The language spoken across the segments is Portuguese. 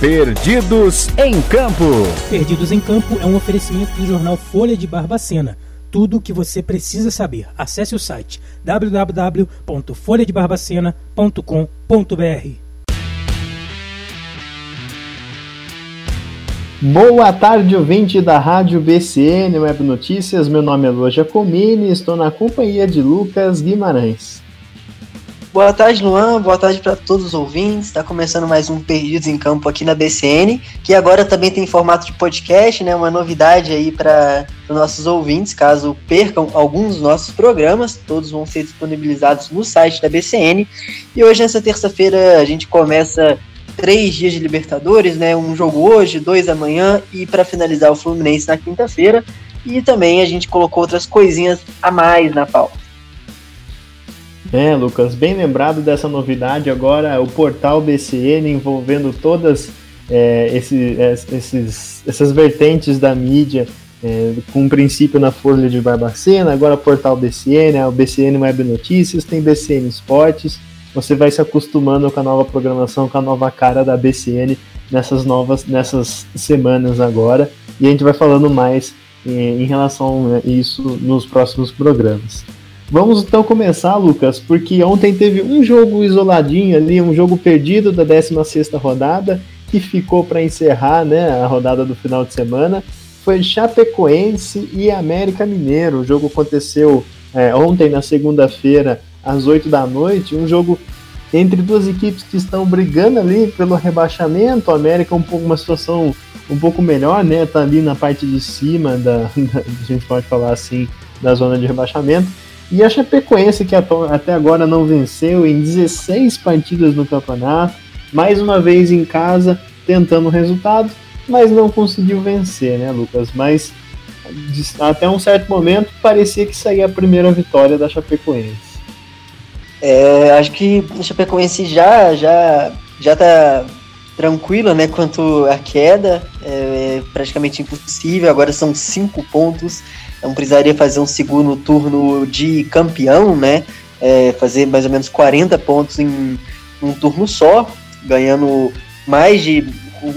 Perdidos em Campo. Perdidos em Campo é um oferecimento do jornal Folha de Barbacena. Tudo o que você precisa saber. Acesse o site www.folhadebarbacena.com.br. Boa tarde, ouvinte da Rádio BCN Web Notícias. Meu nome é Lua Giacomini e estou na companhia de Lucas Guimarães. Boa tarde, Luan. Boa tarde para todos os ouvintes. Está começando mais um Perdidos em Campo aqui na BCN, que agora também tem formato de podcast, né? Uma novidade aí para os nossos ouvintes, caso percam alguns dos nossos programas, todos vão ser disponibilizados no site da BCN. E hoje, nessa terça-feira, a gente começa três dias de Libertadores, né? Um jogo hoje, dois amanhã e para finalizar o Fluminense na quinta-feira. E também a gente colocou outras coisinhas a mais na pauta. É, Lucas, bem lembrado dessa novidade agora, o portal BCN envolvendo todas é, é, esses, essas vertentes da mídia, é, com princípio na Folha de Barbacena, agora portal BCN, é o BCN Web Notícias, tem BCN Esportes, você vai se acostumando com a nova programação, com a nova cara da BCN nessas novas, nessas semanas agora, e a gente vai falando mais em, é, em relação a isso nos próximos programas. Vamos então começar, Lucas, porque ontem teve um jogo isoladinho ali, um jogo perdido da 16ª rodada, que ficou para encerrar né, a rodada do final de semana. Foi Chapecoense e América Mineiro. O jogo aconteceu é, ontem, na segunda-feira, às 8 da noite. Um jogo entre duas equipes que estão brigando ali pelo rebaixamento. O América um pouco uma situação um pouco melhor, né? Tá ali na parte de cima da, da a gente pode falar assim, da zona de rebaixamento. E a Chapecoense, que até agora não venceu em 16 partidas no campeonato, mais uma vez em casa, tentando o resultado, mas não conseguiu vencer, né, Lucas? Mas até um certo momento parecia que saía a primeira vitória da Chapecoense. É, acho que a Chapecoense já já já tá tranquila, né, quanto à queda, é praticamente impossível. Agora são cinco pontos não precisaria fazer um segundo turno de campeão, né? É, fazer mais ou menos 40 pontos em um turno só, ganhando mais de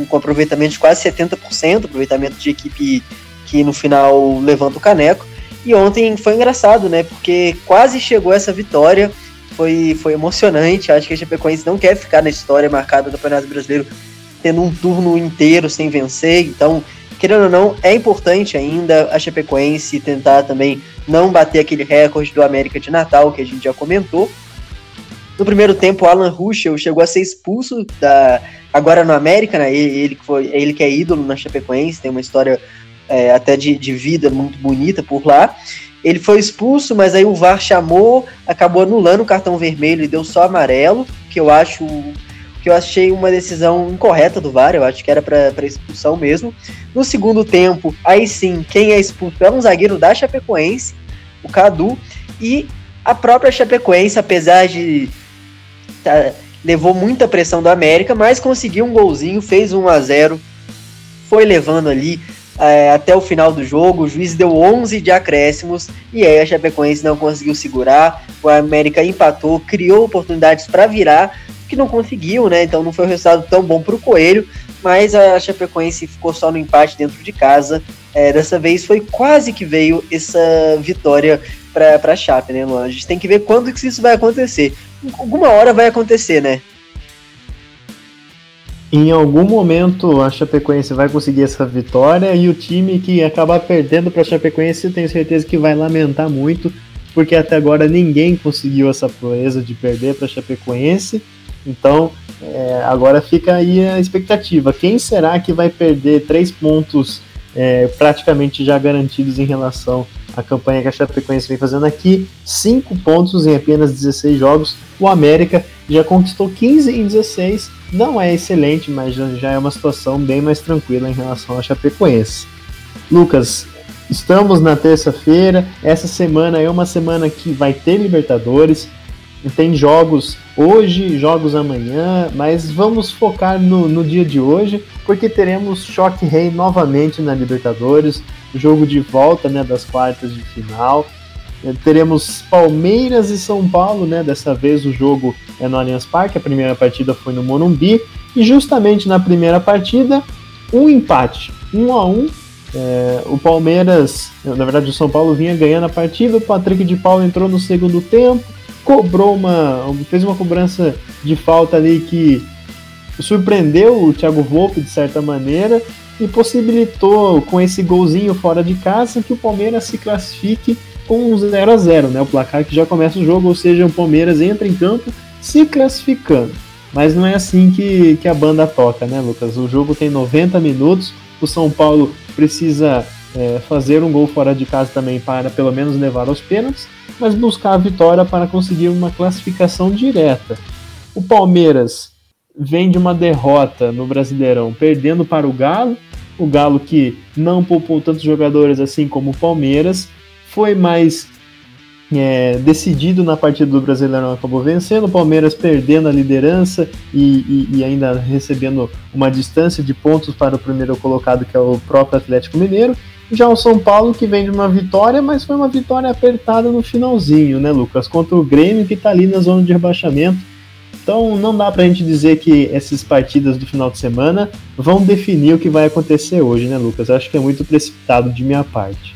com aproveitamento de quase 70%, aproveitamento de equipe que no final levanta o caneco. E ontem foi engraçado, né? Porque quase chegou essa vitória, foi, foi emocionante. Acho que a Chapecoense não quer ficar na história marcada do Campeonato Brasileiro tendo um turno inteiro sem vencer, então querendo ou não, é importante ainda a Chapecoense tentar também não bater aquele recorde do América de Natal que a gente já comentou. No primeiro tempo, Alan Ruschel chegou a ser expulso da agora no América, né? Ele, ele, que foi, ele que é ídolo na Chapecoense, tem uma história é, até de, de vida muito bonita por lá. Ele foi expulso, mas aí o VAR chamou, acabou anulando o cartão vermelho e deu só amarelo, que eu acho que eu achei uma decisão incorreta do VAR, eu acho que era para expulsão mesmo. No segundo tempo, aí sim, quem é expulso é um zagueiro da Chapecoense, o Cadu, e a própria Chapecoense, apesar de tá, levou muita pressão do América, mas conseguiu um golzinho, fez 1 a 0 foi levando ali é, até o final do jogo, o juiz deu 11 de acréscimos e aí a Chapecoense não conseguiu segurar, o América empatou, criou oportunidades para virar, que não conseguiu, né? Então não foi um resultado tão bom para o Coelho, mas a Chapecoense ficou só no empate dentro de casa. É, dessa vez foi quase que veio essa vitória para a Chape, né, Luan? A gente tem que ver quando que isso vai acontecer. Alguma hora vai acontecer, né? Em algum momento a Chapecoense vai conseguir essa vitória e o time que acabar perdendo para a Chapecoense, tenho certeza que vai lamentar muito, porque até agora ninguém conseguiu essa proeza de perder para a Chapecoense. Então, é, agora fica aí a expectativa. Quem será que vai perder três pontos é, praticamente já garantidos em relação à campanha que a Chapecoense vem fazendo aqui? Cinco pontos em apenas 16 jogos. O América já conquistou 15 em 16. Não é excelente, mas já é uma situação bem mais tranquila em relação à Chapecoense. Lucas, estamos na terça-feira. Essa semana é uma semana que vai ter Libertadores tem jogos hoje, jogos amanhã, mas vamos focar no, no dia de hoje, porque teremos Choque Rei novamente na Libertadores, jogo de volta né, das quartas de final. é, teremos Palmeiras e São Paulo, né? Dessa vez o jogo é no Allianz Parque, a primeira partida foi no Morumbi, e justamente na primeira partida, um empate, um a um. É, o Palmeiras, na verdade o São Paulo vinha ganhando a partida, o Patrick de Paulo entrou no segundo tempo, cobrou uma. fez uma cobrança de falta ali que surpreendeu o Thiago Volpe de certa maneira e possibilitou com esse golzinho fora de casa que o Palmeiras se classifique com um 0 a 0 né? O placar que já começa o jogo, ou seja, o Palmeiras entra em campo se classificando. Mas não é assim que, que a banda toca, né, Lucas? O jogo tem 90 minutos, o São Paulo precisa é, fazer um gol fora de casa também para pelo menos levar aos pênaltis, mas buscar a vitória para conseguir uma classificação direta. O Palmeiras vem de uma derrota no Brasileirão, perdendo para o Galo, o Galo que não poupou tantos jogadores assim como o Palmeiras, foi mais é, decidido na partida do Brasileirão, acabou vencendo, o Palmeiras perdendo a liderança e, e, e, ainda recebendo uma distância de pontos para o primeiro colocado, que é o próprio Atlético Mineiro. Já o São Paulo, que vem de uma vitória, mas foi uma vitória apertada no finalzinho, né, Lucas? Contra o Grêmio, que está ali na zona de rebaixamento. Então não dá pra gente dizer que essas partidas do final de semana vão definir o que vai acontecer hoje, né, Lucas? Acho que é muito precipitado de minha parte.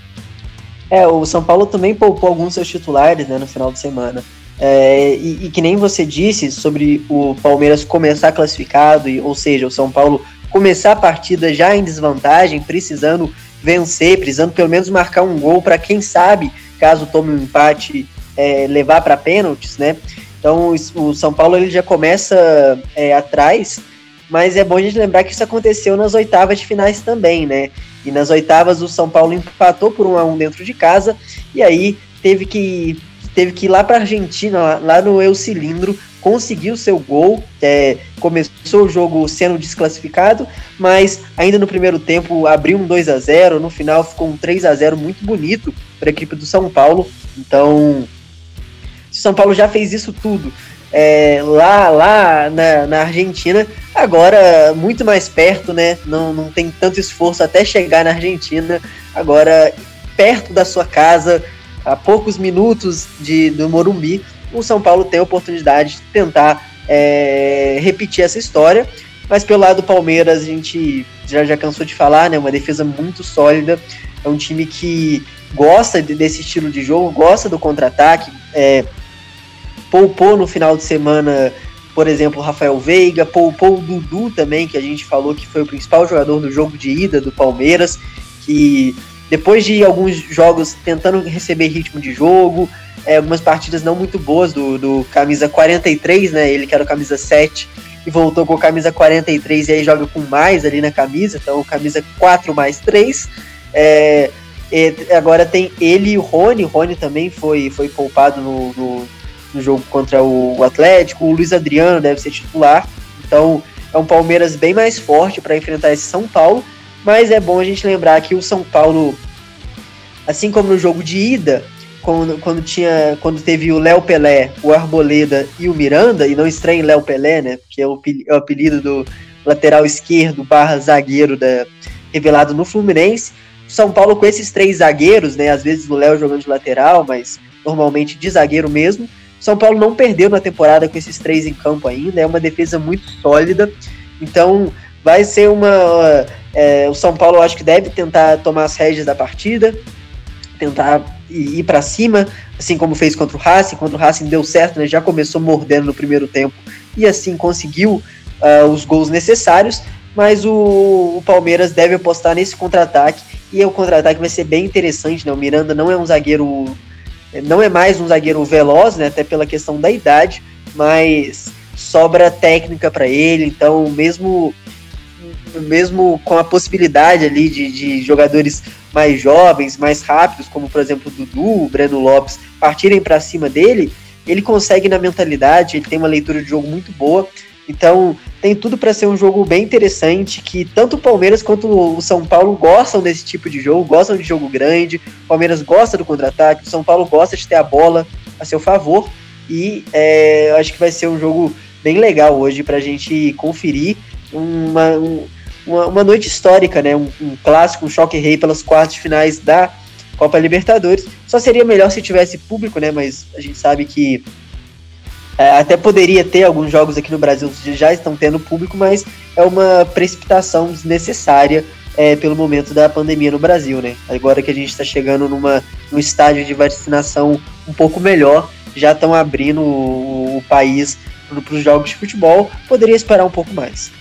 É, o São Paulo também poupou alguns seus titulares né, no final de semana. É, e, e, que nem você disse sobre o Palmeiras começar classificado, e, ou seja, o São Paulo começar a partida já em desvantagem, precisando vencer, precisando pelo menos marcar um gol para quem sabe, caso tome um empate, é, levar para pênaltis, né? Então o São Paulo ele já começa é, atrás, mas é bom a gente lembrar que isso aconteceu nas oitavas de finais também, né? E nas oitavas o São Paulo empatou por 1 a 1 dentro de casa e aí teve que teve que ir lá para Argentina, lá, lá, no Eu Cilindro, conseguiu seu gol. É, começou o jogo sendo desclassificado, mas ainda no primeiro tempo abriu um 2 a 0 no final ficou um 3 a 0 muito bonito para a equipe do São Paulo. Então, se São Paulo já fez isso tudo é, lá, lá na, na, Argentina, agora muito mais perto, né? Não, não tem tanto esforço até chegar na Argentina, agora perto da sua casa, a poucos minutos de, do Morumbi, o São Paulo tem a oportunidade de tentar é, repetir essa história. Mas pelo lado do Palmeiras, a gente já, já cansou de falar, né? Uma defesa muito sólida. É um time que gosta de, desse estilo de jogo, gosta do contra-ataque. É, poupou no final de semana, por exemplo, Rafael Veiga, poupou o Dudu também, que a gente falou que foi o principal jogador do jogo de ida do Palmeiras, que depois de alguns jogos tentando receber ritmo de jogo, é, algumas partidas não muito boas do, do camisa 43, né? Ele que era o camisa 7 e voltou com camisa 43 e aí joga com mais ali na camisa, então camisa 4 mais 3. É, agora tem ele e o Rony, o Rony também foi, foi poupado no, no, no jogo contra o Atlético. O Luiz Adriano deve ser titular. Então é um Palmeiras bem mais forte para enfrentar esse São Paulo. Mas é bom a gente lembrar que o São Paulo, assim como no jogo de ida, quando, quando, tinha, quando teve o Léo Pelé, o Arboleda e o Miranda, e não estranhe Léo Pelé, né? Que é o, é o apelido do lateral esquerdo barra zagueiro da, revelado no Fluminense. São Paulo com esses três zagueiros, né? Às vezes o Léo jogando de lateral, mas normalmente de zagueiro mesmo. São Paulo não perdeu na temporada com esses três em campo ainda, é uma defesa muito sólida. Então vai ser uma. É, o São Paulo acho que deve tentar tomar as rédeas da partida, tentar ir, para cima, assim como fez contra o Racing. Contra o Racing deu certo, né? já começou mordendo no primeiro tempo e assim conseguiu uh, os gols necessários. Mas o, o Palmeiras deve apostar nesse contra-ataque e o contra-ataque vai ser bem interessante. Né? O Miranda não é um zagueiro não é mais um zagueiro veloz, né, até pela questão da idade, mas sobra técnica para ele, então mesmo mesmo com a possibilidade ali de, de, jogadores mais jovens, mais rápidos, como por exemplo o Dudu, o Breno Lopes, partirem para cima dele, ele consegue na mentalidade, ele tem uma leitura de jogo muito boa. Então, tem tudo para ser um jogo bem interessante, que tanto o Palmeiras quanto o São Paulo gostam desse tipo de jogo, gostam de jogo grande, o Palmeiras gosta do contra-ataque, o São Paulo gosta de ter a bola a seu favor, e é, acho que vai ser um jogo bem legal hoje para a gente conferir uma, um, uma, uma, noite histórica, né? Um, um, clássico, um choque rei pelas quartas finais da Copa Libertadores. Só seria melhor se tivesse público, né? Mas a gente sabe que é, até poderia ter alguns jogos aqui no Brasil que já estão tendo público, mas é uma precipitação desnecessária é, pelo momento da pandemia no Brasil, né? Agora que a gente está chegando numa, num estágio de vacinação um pouco melhor, já estão abrindo o, o país para os jogos de futebol, poderia esperar um pouco mais.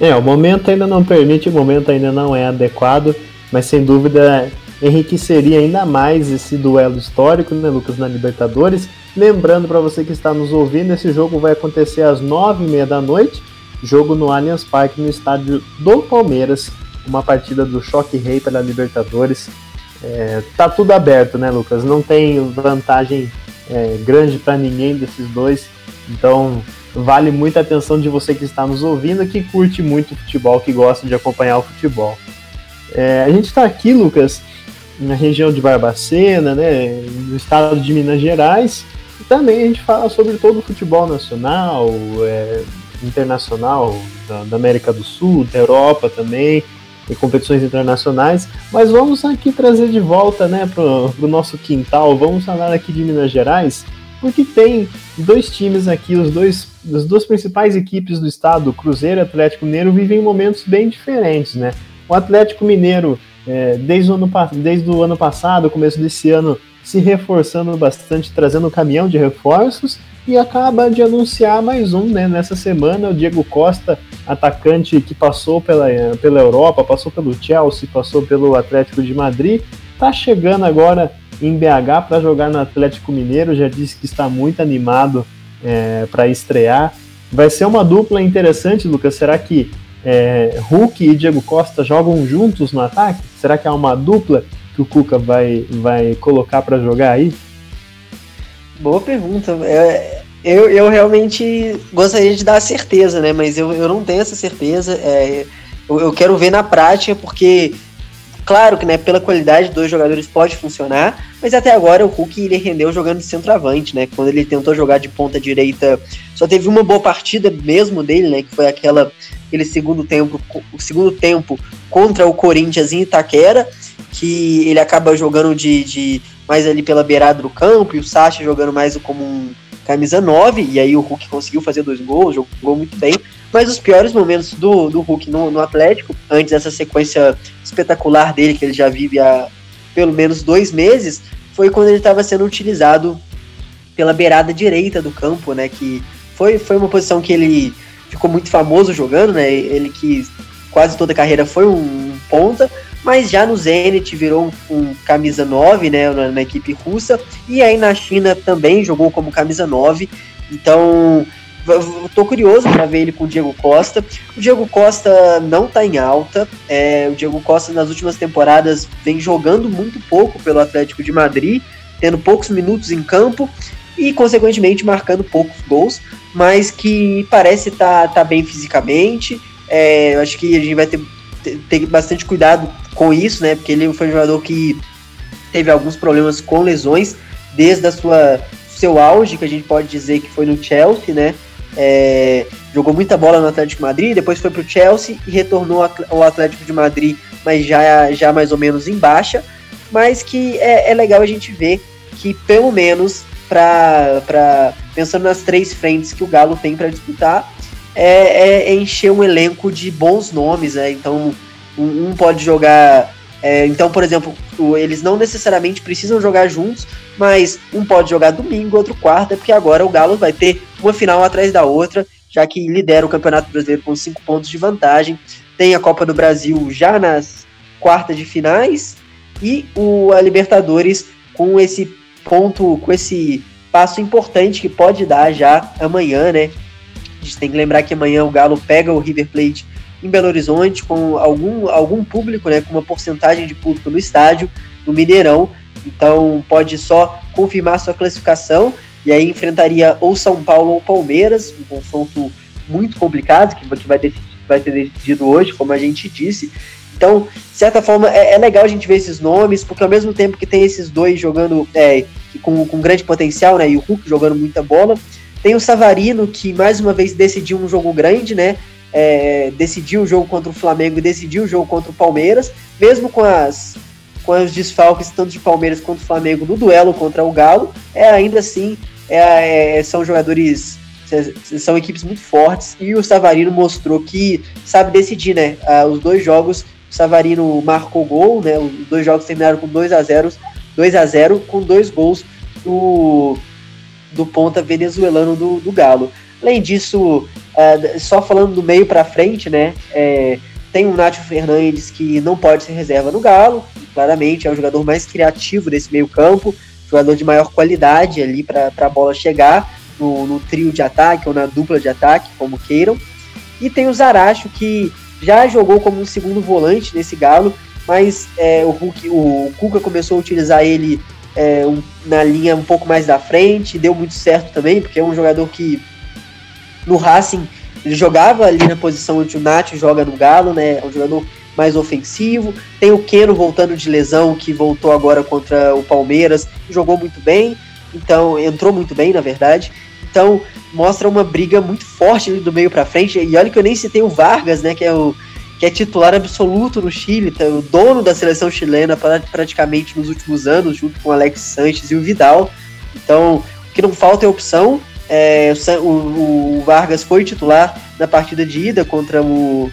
É, o momento ainda não permite, o momento ainda não é adequado, mas sem dúvida enriqueceria ainda mais esse duelo histórico, né, Lucas, na Libertadores. Lembrando para você que está nos ouvindo, esse jogo vai acontecer às nove e meia da noite, jogo no Allianz Parque, no estádio do Palmeiras, uma partida do Choque Rei pela Libertadores. É, tá tudo aberto, né, Lucas? Não tem vantagem é, grande para ninguém desses dois, então vale muita atenção de você que está nos ouvindo, que curte muito futebol, que gosta de acompanhar o futebol. É, a gente está aqui, Lucas, na região de Barbacena, né, no estado de Minas Gerais, e também a gente fala sobre todo o futebol nacional, é, internacional, da, da, América do Sul, da Europa também, e competições internacionais, mas vamos aqui trazer de volta né, para o nosso quintal, vamos falar aqui de Minas Gerais, porque tem dois times aqui, os dois, as duas principais equipes do estado, Cruzeiro e Atlético Mineiro, vivem momentos bem diferentes, né? O Atlético Mineiro, é, desde, o ano, desde o ano passado, começo desse ano, se reforçando bastante, trazendo um caminhão de reforços, e acaba de anunciar mais um, né? Nessa semana, o Diego Costa, atacante que passou pela, pela Europa, passou pelo Chelsea, passou pelo Atlético de Madrid, tá chegando agora em BH para jogar no Atlético Mineiro, já disse que está muito animado é, para estrear. Vai ser uma dupla interessante, Lucas. Será que é, Hulk e Diego Costa jogam juntos no ataque? Será que é uma dupla que o Cuca vai, vai colocar para jogar aí? Boa pergunta. É, eu, eu realmente gostaria de dar certeza, né? Mas eu, eu não tenho essa certeza. É, eu, eu quero ver na prática, porque Claro que né, pela qualidade dos jogadores pode funcionar, mas até agora o Hulk ele rendeu jogando de centroavante, né? Quando ele tentou jogar de ponta direita, só teve uma boa partida mesmo dele, né? Que foi aquela aquele segundo tempo, o segundo tempo contra o Corinthians em Itaquera, que ele acaba jogando de, de mais ali pela beirada do campo e o Sacha jogando mais como um camisa 9, e aí o Hulk conseguiu fazer dois gols, jogou muito bem. Mas os piores momentos do, do Hulk no, no Atlético, antes dessa sequência espetacular dele, que ele já vive há pelo menos dois meses, foi quando ele estava sendo utilizado pela beirada direita do campo, né? Que foi, foi uma posição que ele ficou muito famoso jogando, né? Ele que quase toda a carreira foi um, um ponta, mas já no Zenit virou um, camisa 9, né? Na, na, equipe russa, e aí na China também jogou como camisa 9. Então tô curioso para ver ele com o Diego Costa. O Diego Costa não tá em alta. É, o Diego Costa nas últimas temporadas vem jogando muito pouco pelo Atlético de Madrid, tendo poucos minutos em campo e, consequentemente, marcando poucos gols, mas que parece estar tá, tá bem fisicamente. É, acho que a gente vai ter, ter, ter bastante cuidado com isso, né? Porque ele foi um jogador que teve alguns problemas com lesões desde a sua seu auge, que a gente pode dizer que foi no Chelsea, né? É, jogou muita bola no Atlético de Madrid, depois foi para o Chelsea e retornou ao Atlético de Madrid, mas já, já mais ou menos em baixa. Mas que é, é legal a gente ver que, pelo menos, para pensando nas três frentes que o Galo tem para disputar, é, é, é, encher um elenco de bons nomes. Né? Então, um, pode jogar é, então, por exemplo, eles não necessariamente precisam jogar juntos, mas um pode jogar domingo, outro quarta, porque agora o Galo vai ter uma final atrás da outra, já que lidera o Campeonato Brasileiro com cinco pontos de vantagem. Tem a Copa do Brasil já nas quartas de finais e o a Libertadores com esse ponto, com esse passo importante que pode dar já amanhã, né? A gente tem que lembrar que amanhã o Galo pega o River Plate em Belo Horizonte, com algum, algum público, né, com uma porcentagem de público no estádio, no Mineirão. Então pode só confirmar sua classificação e aí enfrentaria ou São Paulo ou Palmeiras, um confronto muito complicado que vai, decidir, vai ser decidido hoje, como a gente disse. Então, de certa forma, é, é, legal a gente ver esses nomes, porque ao mesmo tempo que tem esses dois jogando é, com, com grande potencial, né, e o Hulk jogando muita bola, tem o Savarino, que mais uma vez decidiu um jogo grande, né, é, decidiu o jogo contra o Flamengo e decidiu o jogo contra o Palmeiras, mesmo com as, com os desfalques tanto de Palmeiras quanto Flamengo no duelo contra o Galo, é ainda assim é, é, são jogadores são equipes muito fortes e o Savarino mostrou que sabe decidir, né? Ah, os dois jogos, o Savarino marcou gol, né? Os dois jogos terminaram com 2 a 0 2 a 0 com dois gols do, do ponta venezuelano do, do Galo. Além disso, uh, só falando do meio para frente, né? É, tem o Nacho Fernandes que não pode ser reserva no Galo, claramente é o jogador mais criativo desse meio campo, jogador de maior qualidade ali para a bola chegar no, no, trio de ataque ou na dupla de ataque, como queiram. E tem o Zaracho que já jogou como um segundo volante nesse Galo, mas é, o, Hulk, o Cuca começou a utilizar ele é, um, na linha um pouco mais da frente, deu muito certo também, porque é um jogador que no Racing ele jogava ali na posição onde o Nath joga no Galo, né? É um jogador mais ofensivo. Tem o Keno voltando de lesão, que voltou agora contra o Palmeiras, jogou muito bem, então entrou muito bem, na verdade. Então mostra uma briga muito forte do meio para frente. E olha que eu nem citei o Vargas, né? Que é o que é titular absoluto no Chile, tá, o dono da seleção chilena praticamente nos últimos anos, junto com o Alex Sanches e o Vidal. Então, o que não falta é opção. É, o, o, Vargas foi titular na partida de ida contra o,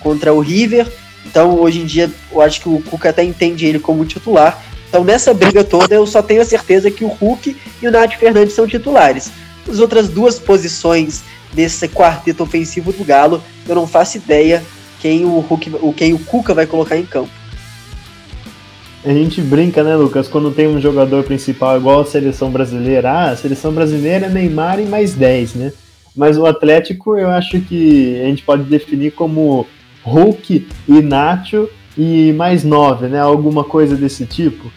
contra o River. Então, hoje em dia, eu acho que o Cuca até entende ele como titular. Então, nessa briga toda, eu só tenho a certeza que o Hulk e o Nath Fernandes são titulares. As outras duas posições desse quarteto ofensivo do Galo, eu não faço ideia quem o, Hulk, quem o Cuca vai colocar em campo. A gente brinca, né, Lucas, quando tem um jogador principal igual a seleção brasileira. Ah, a seleção brasileira é Neymar e mais 10, né? Mas o Atlético eu acho que a gente pode definir como Hulk e Nacho e mais 9, né? Alguma coisa desse tipo.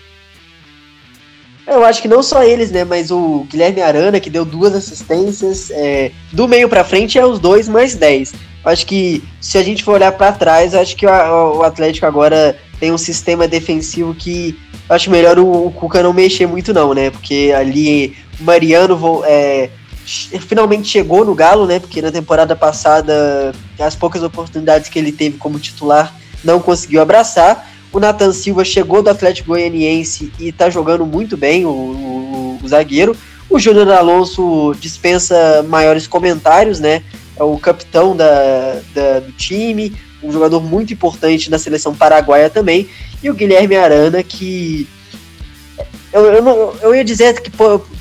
Eu acho que não só eles, né? Mas o Guilherme Arana, que deu duas assistências. É, do meio para frente é os dois mais 10. Acho que se a gente for olhar para trás, acho que o Atlético agora tem um sistema defensivo que acho melhor o, o Cuca não mexer muito não, né? Porque ali o Mariano é, finalmente chegou no Galo, né? Porque na temporada passada as poucas oportunidades que ele teve como titular não conseguiu abraçar. O Nathan Silva chegou do Atlético Goianiense e tá jogando muito bem, o, o, o zagueiro. O Júnior Alonso dispensa maiores comentários, né? É o capitão da, da, do time, um jogador muito importante na seleção paraguaia também, e o Guilherme Arana, que eu, eu, não, eu ia dizer que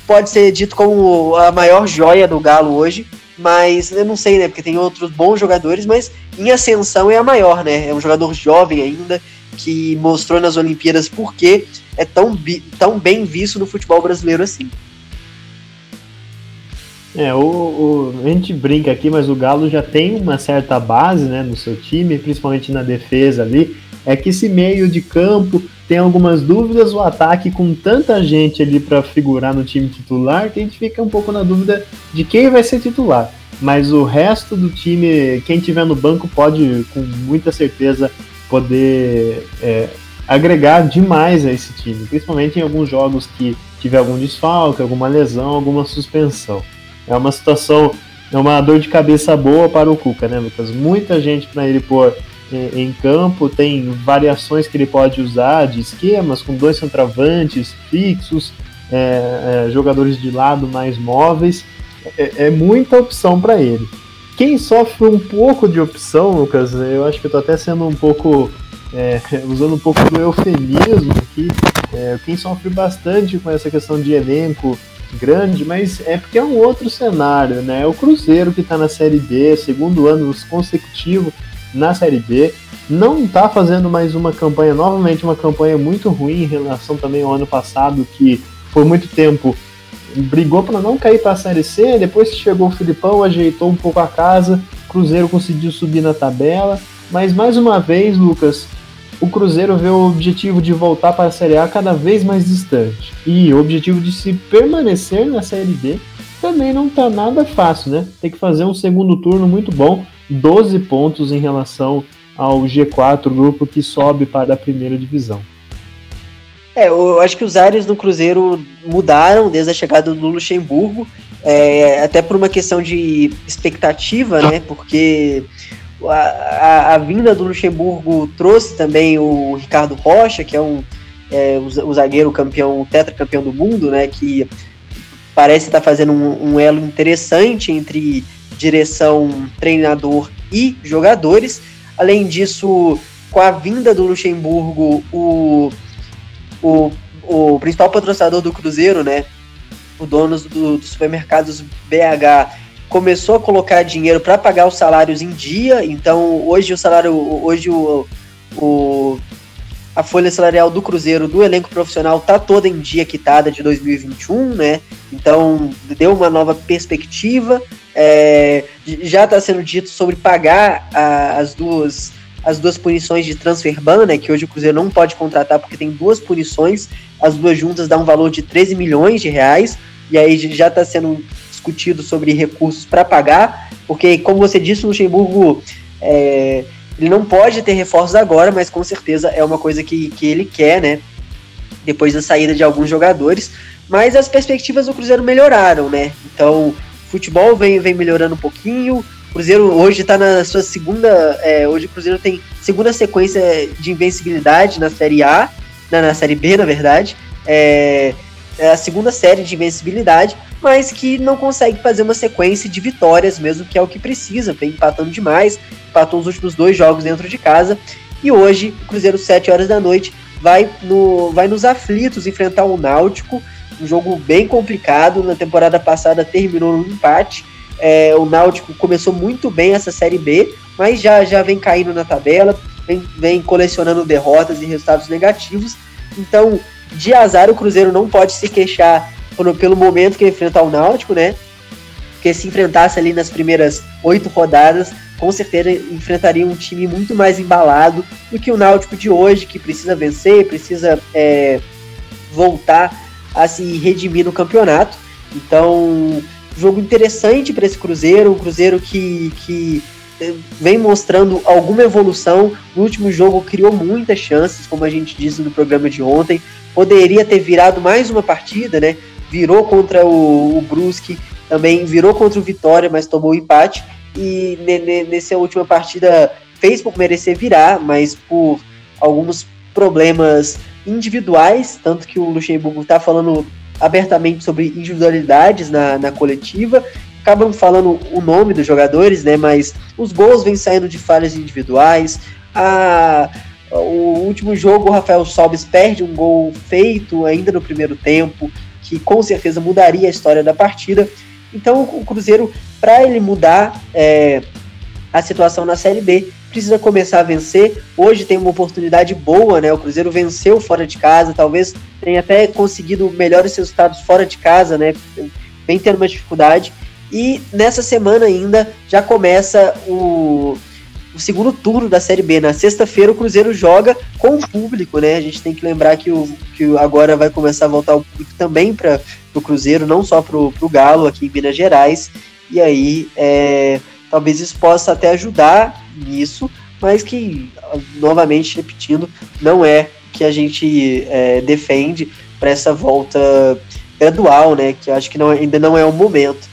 pode ser dito como a maior joia do Galo hoje, mas eu não sei, né? Porque tem outros bons jogadores, mas em ascensão é a maior, né? É um jogador jovem ainda, que mostrou nas Olimpíadas porque é tão, tão bem visto no futebol brasileiro assim. É, o, o, a gente brinca aqui, mas o Galo já tem uma certa base né, no seu time, principalmente na defesa ali. É que esse meio de campo tem algumas dúvidas, o ataque com tanta gente ali para figurar no time titular, que a gente fica um pouco na dúvida de quem vai ser titular. Mas o resto do time, quem tiver no banco, pode com muita certeza poder é, agregar demais a esse time, principalmente em alguns jogos que tiver algum desfalque, alguma lesão, alguma suspensão. É uma situação, é uma dor de cabeça boa para o Cuca, né, Lucas? Muita gente para ele pôr em, em campo, tem variações que ele pode usar de esquemas, com dois centroavantes fixos, é, é, jogadores de lado mais móveis. É, é muita opção para ele. Quem sofre um pouco de opção, Lucas, eu acho que eu até sendo um pouco. É, usando um pouco do eufemismo aqui. É, quem sofre bastante com essa questão de elenco grande, mas é porque é um outro cenário, né? É o Cruzeiro que está na Série B, segundo ano consecutivo na Série B, não está fazendo mais uma campanha, novamente uma campanha muito ruim em relação também ao ano passado, que por muito tempo brigou para não cair para a Série C, depois que chegou o Filipão, ajeitou um pouco a casa, Cruzeiro conseguiu subir na tabela, mas mais uma vez, Lucas, o Cruzeiro vê o objetivo de voltar para a Série A cada vez mais distante. E o objetivo de se permanecer na Série B também não está nada fácil, né? Tem que fazer um segundo turno muito bom, 12 pontos em relação ao G4, grupo que sobe para a primeira divisão. É, eu acho que os áreas no Cruzeiro mudaram desde a chegada do Luxemburgo, é, até por uma questão de expectativa, né? Porque a, a, a, vinda do Luxemburgo trouxe também o Ricardo Rocha, que é um é, o, o, zagueiro campeão, tetracampeão do mundo, né? Que parece estar fazendo um, um, elo interessante entre direção, treinador e jogadores. Além disso, com a vinda do Luxemburgo, o, o, o principal patrocinador do Cruzeiro, né? O dono do, dos supermercados BH começou a colocar dinheiro para pagar os salários em dia. Então, hoje o salário, hoje o, o a folha salarial do Cruzeiro, do elenco profissional, tá toda em dia quitada de 2021, né? Então, deu uma nova perspectiva. É, já está sendo dito sobre pagar a, as duas as duas punições de transfer ban, né, que hoje o Cruzeiro não pode contratar porque tem duas punições, as duas juntas dão um valor de 13 milhões de reais, e aí já está sendo discutido sobre recursos para pagar, porque, como você disse, o Luxemburgo é, ele não pode ter reforços agora, mas com certeza é uma coisa que, que ele quer, né? Depois da saída de alguns jogadores. Mas as perspectivas do Cruzeiro melhoraram, né? Então, futebol vem, vem melhorando um pouquinho. O Cruzeiro hoje está na sua segunda. É, hoje o Cruzeiro tem segunda sequência de invencibilidade na Série A, na, na Série B, na verdade. É, a segunda série de invencibilidade, mas que não consegue fazer uma sequência de vitórias mesmo, que é o que precisa, vem empatando demais, empatou os últimos dois jogos dentro de casa, e hoje, o Cruzeiro, 7 horas da noite, vai, no, vai nos aflitos enfrentar o Náutico, um jogo bem complicado, na temporada passada terminou no empate, é, o Náutico começou muito bem essa Série B, mas já, já vem caindo na tabela, vem, vem colecionando derrotas e resultados negativos, então de azar o Cruzeiro não pode se queixar pelo, momento que enfrentar o Náutico, né? Porque se enfrentasse ali nas primeiras oito rodadas, com certeza enfrentaria um time muito mais embalado do que o Náutico de hoje, que precisa vencer, precisa é, voltar a se redimir no campeonato. Então, jogo interessante para esse Cruzeiro, um Cruzeiro que, que é, vem mostrando alguma evolução. No último jogo criou muitas chances, como a gente disse no programa de ontem poderia ter virado mais uma partida, né? Virou contra o, o Brusque, também virou contra o Vitória, mas tomou o empate. E nessa última partida fez por merecer virar, mas por alguns problemas individuais, tanto que o Luxemburgo está falando abertamente sobre individualidades na, na coletiva, acabam falando o nome dos jogadores, né? Mas os gols vêm saindo de falhas individuais, a o último jogo, o Rafael Sobis perde um gol feito ainda no primeiro tempo, que com certeza mudaria a história da partida. Então, o Cruzeiro, para ele mudar é, a situação na Série B, precisa começar a vencer. Hoje tem uma oportunidade boa, né? O Cruzeiro venceu fora de casa, talvez tenha até conseguido melhores resultados fora de casa, né? Vem tendo uma dificuldade. E nessa semana ainda já começa o, o segundo turno da Série B. Na sexta-feira o Cruzeiro joga com o público, né? A gente tem que lembrar que, o, que agora vai começar a voltar o público também para o Cruzeiro, não só para o Galo aqui em Minas Gerais. E aí, é, talvez isso possa até ajudar nisso, mas que, novamente repetindo, não é que a gente é, defende para essa volta gradual, né? Que acho que não, ainda não é o momento.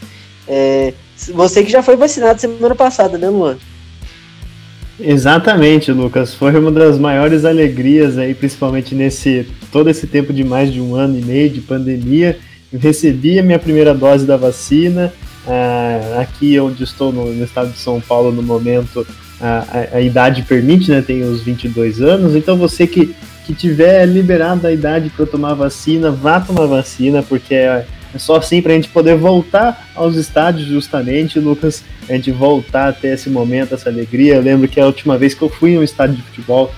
É, você que já foi vacinado semana passada, né, Luan? Exatamente, Lucas. Foi uma das maiores alegrias aí, principalmente nesse todo esse tempo de mais de um ano e meio de pandemia. Recebi a minha primeira dose da vacina. Ah, aqui onde estou no, no, estado de São Paulo no momento, a, a, a, idade permite, né? Tenho os 22 anos. Então você que, que tiver liberado a idade para tomar vacina, vá tomar vacina, porque é, é só assim para a gente poder voltar aos estádios, justamente, Lucas, a gente voltar até esse momento, essa alegria. Eu lembro que a última vez que eu fui em um estádio de futebol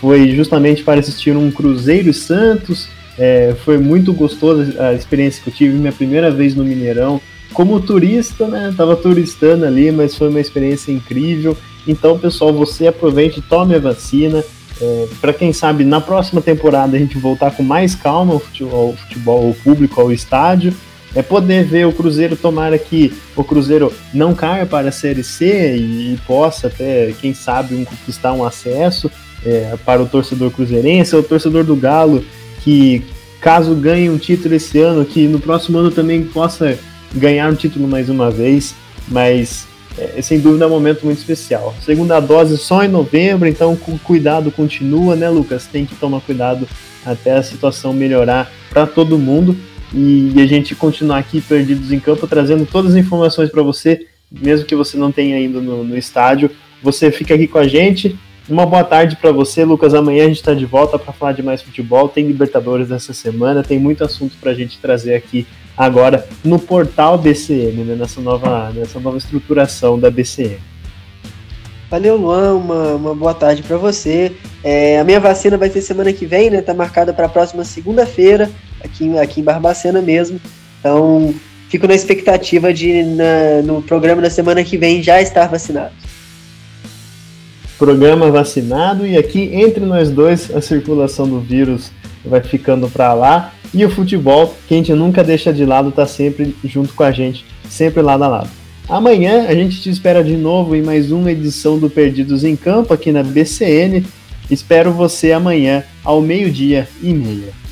foi justamente para assistir um Cruzeiro Santos. É, foi muito gostoso a experiência que eu tive, minha primeira vez no Mineirão. Como turista, né? Tava turistando ali, mas foi uma experiência incrível. Então, pessoal, você aproveite, tome a vacina. É, para quem sabe, na próxima temporada a gente voltar com mais calma ao futebol, ao futebol ao público, ao estádio, é poder ver o Cruzeiro, tomara que o Cruzeiro não caia para a Série C e, e possa até, quem sabe, um, conquistar um acesso é, para o torcedor cruzeirense, o torcedor do Galo, que caso ganhe um título esse ano, que no próximo ano também possa ganhar um título mais uma vez, mas é, sem dúvida é um momento muito especial. Segunda dose só em novembro, então o cuidado continua, né, Lucas? Tem que tomar cuidado até a situação melhorar para todo mundo e a gente continuar aqui perdidos em campo, trazendo todas as informações para você, mesmo que você não tenha ido no, no estádio. Você fica aqui com a gente. Uma boa tarde para você, Lucas. Amanhã a gente está de volta para falar de mais futebol. Tem Libertadores essa semana, tem muito assunto para a gente trazer aqui agora no portal BCN, né, nessa, nova, nessa nova estruturação da BCN. Valeu, Luan. Uma, uma boa tarde para você. É, a minha vacina vai ser semana que vem, né? Tá marcada para a próxima segunda-feira, aqui, aqui em Barbacena mesmo. Então, fico na expectativa de, na, no programa da semana que vem, já estar vacinado. Programa vacinado e aqui entre nós dois a circulação do vírus vai ficando para lá e o futebol que a gente nunca deixa de lado tá sempre junto com a gente, sempre lado a lado. Amanhã a gente te espera de novo em mais uma edição do Perdidos em Campo aqui na BCN. Espero você amanhã ao meio-dia e meia.